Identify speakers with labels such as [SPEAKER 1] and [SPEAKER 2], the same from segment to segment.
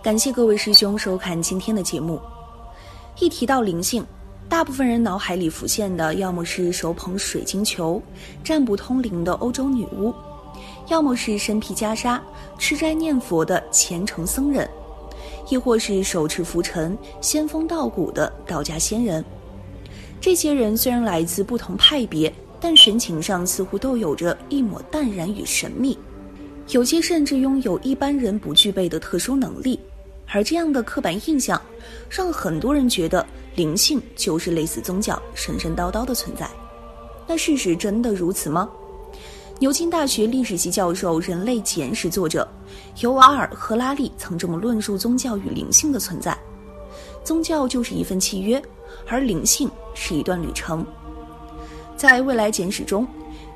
[SPEAKER 1] 感谢各位师兄收看今天的节目。一提到灵性，大部分人脑海里浮现的要么是手捧水晶球、占卜通灵的欧洲女巫，要么是身披袈裟、吃斋念佛的虔诚僧人，亦或是手持拂尘、仙风道骨的道家仙人。这些人虽然来自不同派别，但神情上似乎都有着一抹淡然与神秘。有些甚至拥有一般人不具备的特殊能力，而这样的刻板印象，让很多人觉得灵性就是类似宗教神神叨叨的存在。那事实真的如此吗？牛津大学历史系教授、人类简史作者尤瓦尔·赫拉利曾这么论述宗教与灵性的存在：宗教就是一份契约，而灵性是一段旅程。在未来简史中，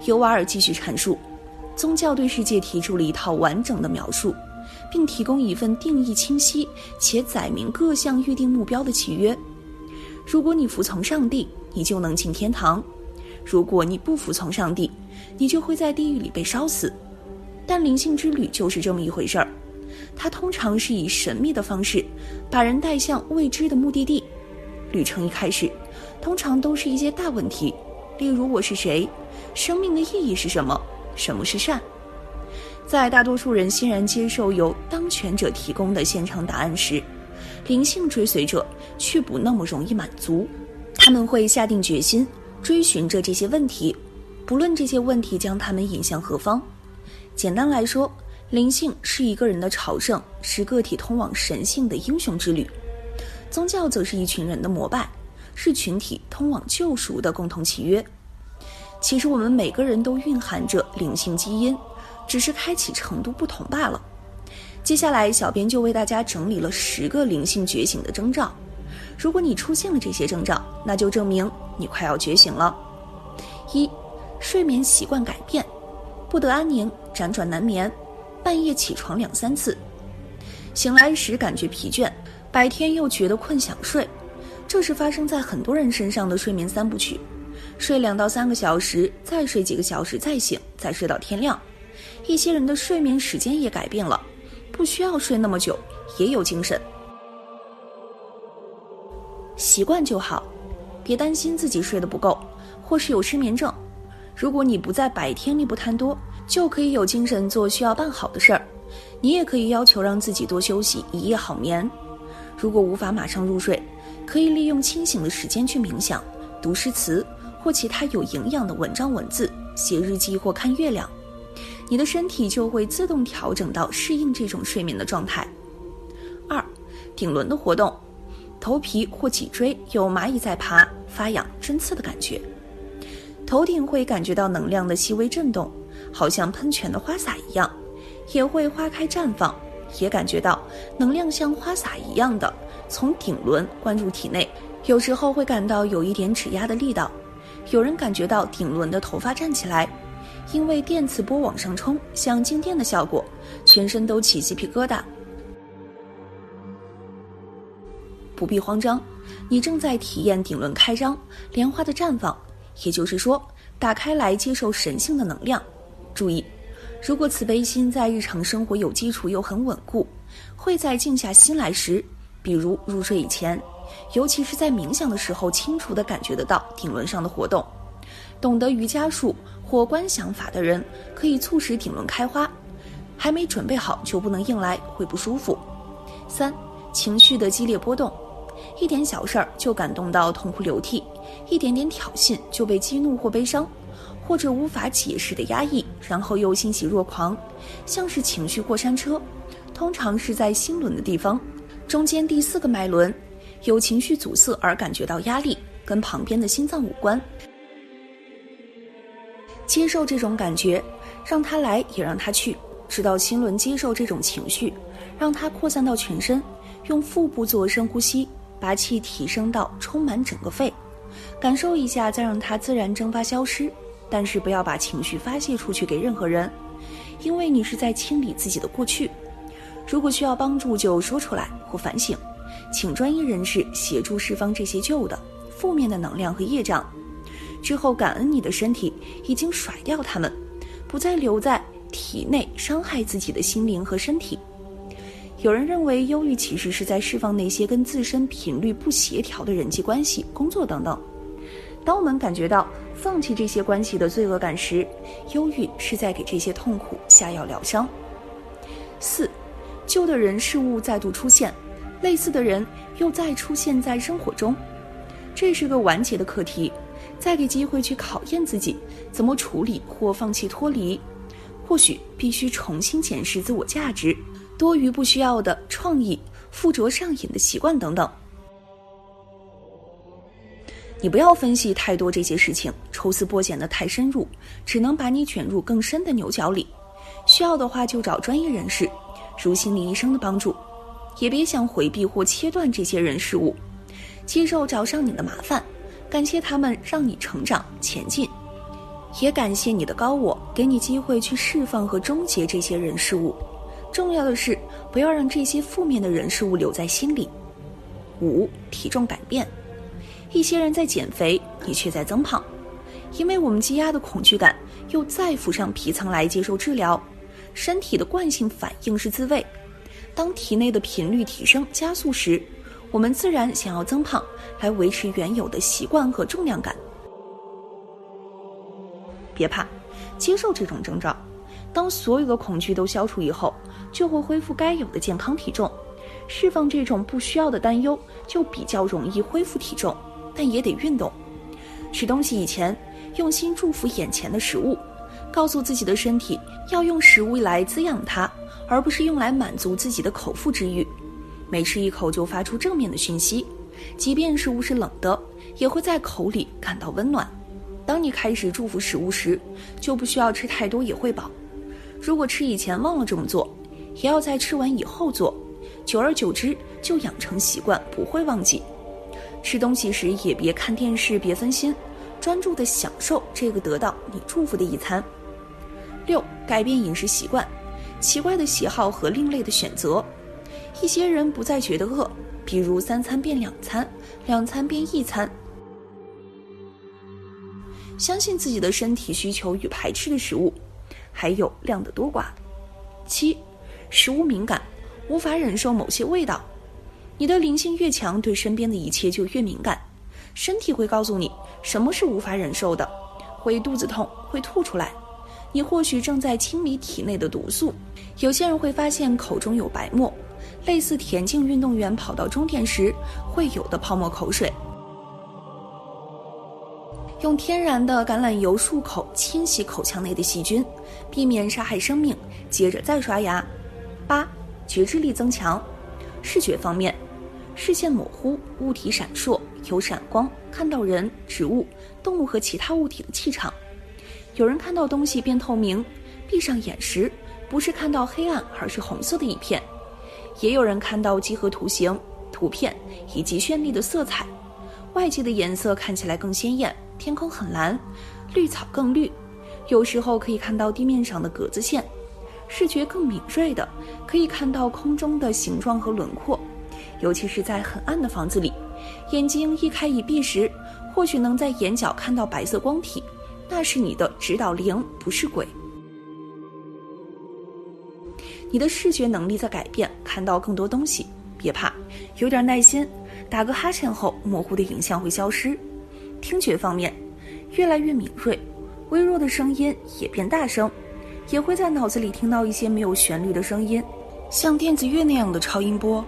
[SPEAKER 1] 尤瓦尔继续阐述。宗教对世界提出了一套完整的描述，并提供一份定义清晰且载明各项预定目标的契约。如果你服从上帝，你就能进天堂；如果你不服从上帝，你就会在地狱里被烧死。但灵性之旅就是这么一回事儿，它通常是以神秘的方式把人带向未知的目的地。旅程一开始，通常都是一些大问题，例如我是谁，生命的意义是什么。什么是善？在大多数人欣然接受由当权者提供的现场答案时，灵性追随者却不那么容易满足。他们会下定决心追寻着这些问题，不论这些问题将他们引向何方。简单来说，灵性是一个人的朝圣，是个体通往神性的英雄之旅；宗教则是一群人的膜拜，是群体通往救赎的共同契约。其实我们每个人都蕴含着灵性基因，只是开启程度不同罢了。接下来，小编就为大家整理了十个灵性觉醒的征兆。如果你出现了这些征兆，那就证明你快要觉醒了。一、睡眠习惯改变，不得安宁，辗转难眠，半夜起床两三次，醒来时感觉疲倦，白天又觉得困想睡，这是发生在很多人身上的睡眠三部曲。睡两到三个小时，再睡几个小时，再醒，再睡到天亮。一些人的睡眠时间也改变了，不需要睡那么久，也有精神。习惯就好，别担心自己睡得不够，或是有失眠症。如果你不在白天里不贪多，就可以有精神做需要办好的事儿。你也可以要求让自己多休息，一夜好眠。如果无法马上入睡，可以利用清醒的时间去冥想、读诗词。或其他有营养的文章文字，写日记或看月亮，你的身体就会自动调整到适应这种睡眠的状态。二，顶轮的活动，头皮或脊椎有蚂蚁在爬、发痒、针刺的感觉，头顶会感觉到能量的细微震动，好像喷泉的花洒一样，也会花开绽放，也感觉到能量像花洒一样的从顶轮灌入体内，有时候会感到有一点指压的力道。有人感觉到顶轮的头发站起来，因为电磁波往上冲，像静电的效果，全身都起鸡皮疙瘩。不必慌张，你正在体验顶轮开张、莲花的绽放，也就是说，打开来接受神性的能量。注意，如果慈悲心在日常生活有基础又很稳固，会在静下心来时，比如入睡以前。尤其是在冥想的时候，清楚地感觉得到顶轮上的活动。懂得瑜伽术或观想法的人，可以促使顶轮开花。还没准备好就不能硬来，会不舒服。三、情绪的激烈波动，一点小事儿就感动到痛哭流涕，一点点挑衅就被激怒或悲伤，或者无法解释的压抑，然后又欣喜若狂，像是情绪过山车。通常是在心轮的地方，中间第四个脉轮。有情绪阻塞而感觉到压力，跟旁边的心脏无关。接受这种感觉，让它来也让它去，直到心轮接受这种情绪，让它扩散到全身，用腹部做深呼吸，把气提升到充满整个肺，感受一下，再让它自然蒸发消失。但是不要把情绪发泄出去给任何人，因为你是在清理自己的过去。如果需要帮助，就说出来或反省，请专业人士协助释放这些旧的、负面的能量和业障。之后感恩你的身体已经甩掉它们，不再留在体内伤害自己的心灵和身体。有人认为忧郁其实是在释放那些跟自身频率不协调的人际关系、工作等等。当我们感觉到放弃这些关系的罪恶感时，忧郁是在给这些痛苦下药疗伤。四，旧的人事物再度出现，类似的人又再出现在生活中，这是个完结的课题。再给机会去考验自己，怎么处理或放弃脱离，或许必须重新检视自我价值，多余不需要的创意、附着上瘾的习惯等等。你不要分析太多这些事情，抽丝剥茧的太深入，只能把你卷入更深的牛角里。需要的话就找专业人士，如心理医生的帮助，也别想回避或切断这些人事物，接受找上你的麻烦。感谢他们让你成长前进，也感谢你的高我给你机会去释放和终结这些人事物。重要的是，不要让这些负面的人事物留在心里。五、体重改变，一些人在减肥，你却在增胖，因为我们积压的恐惧感又再浮上皮层来接受治疗。身体的惯性反应是自卫，当体内的频率提升加速时。我们自然想要增胖，来维持原有的习惯和重量感。别怕，接受这种征兆。当所有的恐惧都消除以后，就会恢复该有的健康体重。释放这种不需要的担忧，就比较容易恢复体重。但也得运动。吃东西以前，用心祝福眼前的食物，告诉自己的身体要用食物来滋养它，而不是用来满足自己的口腹之欲。每吃一口就发出正面的讯息，即便食物是冷的，也会在口里感到温暖。当你开始祝福食物时，就不需要吃太多也会饱。如果吃以前忘了这么做，也要在吃完以后做，久而久之就养成习惯，不会忘记。吃东西时也别看电视，别分心，专注的享受这个得到你祝福的一餐。六，改变饮食习惯，奇怪的喜好和另类的选择。一些人不再觉得饿，比如三餐变两餐，两餐变一餐。相信自己的身体需求与排斥的食物，还有量的多寡。七，食物敏感，无法忍受某些味道。你的灵性越强，对身边的一切就越敏感。身体会告诉你什么是无法忍受的，会肚子痛，会吐出来。你或许正在清理体内的毒素。有些人会发现口中有白沫。类似田径运动员跑到终点时会有的泡沫口水。用天然的橄榄油漱口，清洗口腔内的细菌，避免杀害生命。接着再刷牙。八，觉知力增强。视觉方面，视线模糊，物体闪烁，有闪光，看到人、植物、动物和其他物体的气场。有人看到东西变透明，闭上眼时，不是看到黑暗，而是红色的一片。也有人看到几何图形、图片以及绚丽的色彩，外界的颜色看起来更鲜艳，天空很蓝，绿草更绿。有时候可以看到地面上的格子线，视觉更敏锐的可以看到空中的形状和轮廓，尤其是在很暗的房子里，眼睛一开一闭时，或许能在眼角看到白色光体，那是你的指导灵，不是鬼。你的视觉能力在改变，看到更多东西，别怕，有点耐心，打个哈欠后，模糊的影像会消失。听觉方面，越来越敏锐，微弱的声音也变大声，也会在脑子里听到一些没有旋律的声音，像电子乐那样的超音波。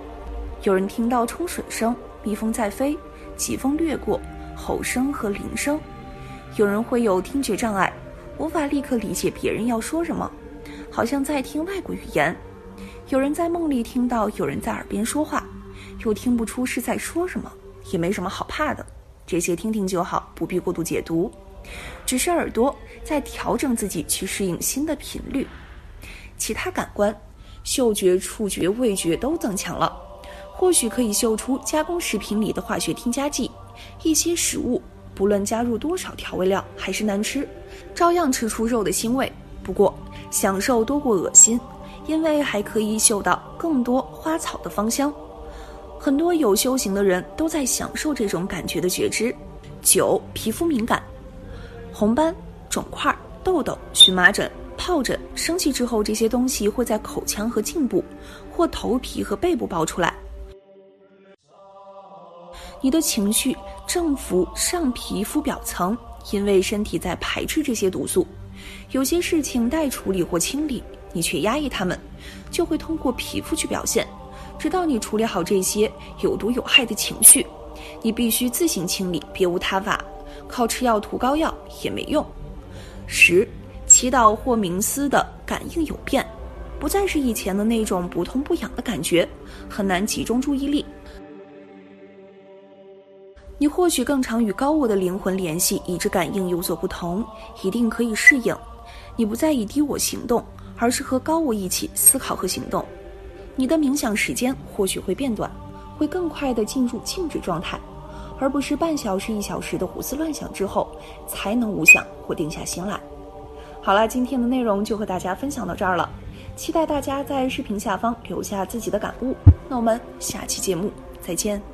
[SPEAKER 1] 有人听到冲水声、蜜蜂在飞、疾风掠过、吼声和铃声。有人会有听觉障碍，无法立刻理解别人要说什么。好像在听外国语言，有人在梦里听到有人在耳边说话，又听不出是在说什么，也没什么好怕的，这些听听就好，不必过度解读，只是耳朵在调整自己去适应新的频率。其他感官，嗅觉、触觉、味觉都增强了。或许可以嗅出加工食品里的化学添加剂，一些食物不论加入多少调味料还是难吃，照样吃出肉的腥味。不过，享受多过恶心，因为还可以嗅到更多花草的芳香。很多有修行的人都在享受这种感觉的觉知。九，皮肤敏感，红斑、肿块、痘痘、荨麻疹、疱疹，生气之后这些东西会在口腔和颈部，或头皮和背部爆出来。你的情绪正浮上皮肤表层，因为身体在排斥这些毒素。有些事情待处理或清理，你却压抑它们，就会通过皮肤去表现。直到你处理好这些有毒有害的情绪，你必须自行清理，别无他法。靠吃药涂膏药也没用。十，祈祷或冥思的感应有变，不再是以前的那种不痛不痒的感觉，很难集中注意力。你或许更常与高我的灵魂联系，以致感应有所不同，一定可以适应。你不再以低我行动，而是和高我一起思考和行动。你的冥想时间或许会变短，会更快地进入静止状态，而不是半小时一小时的胡思乱想之后才能无想或定下心来。好了，今天的内容就和大家分享到这儿了，期待大家在视频下方留下自己的感悟。那我们下期节目再见。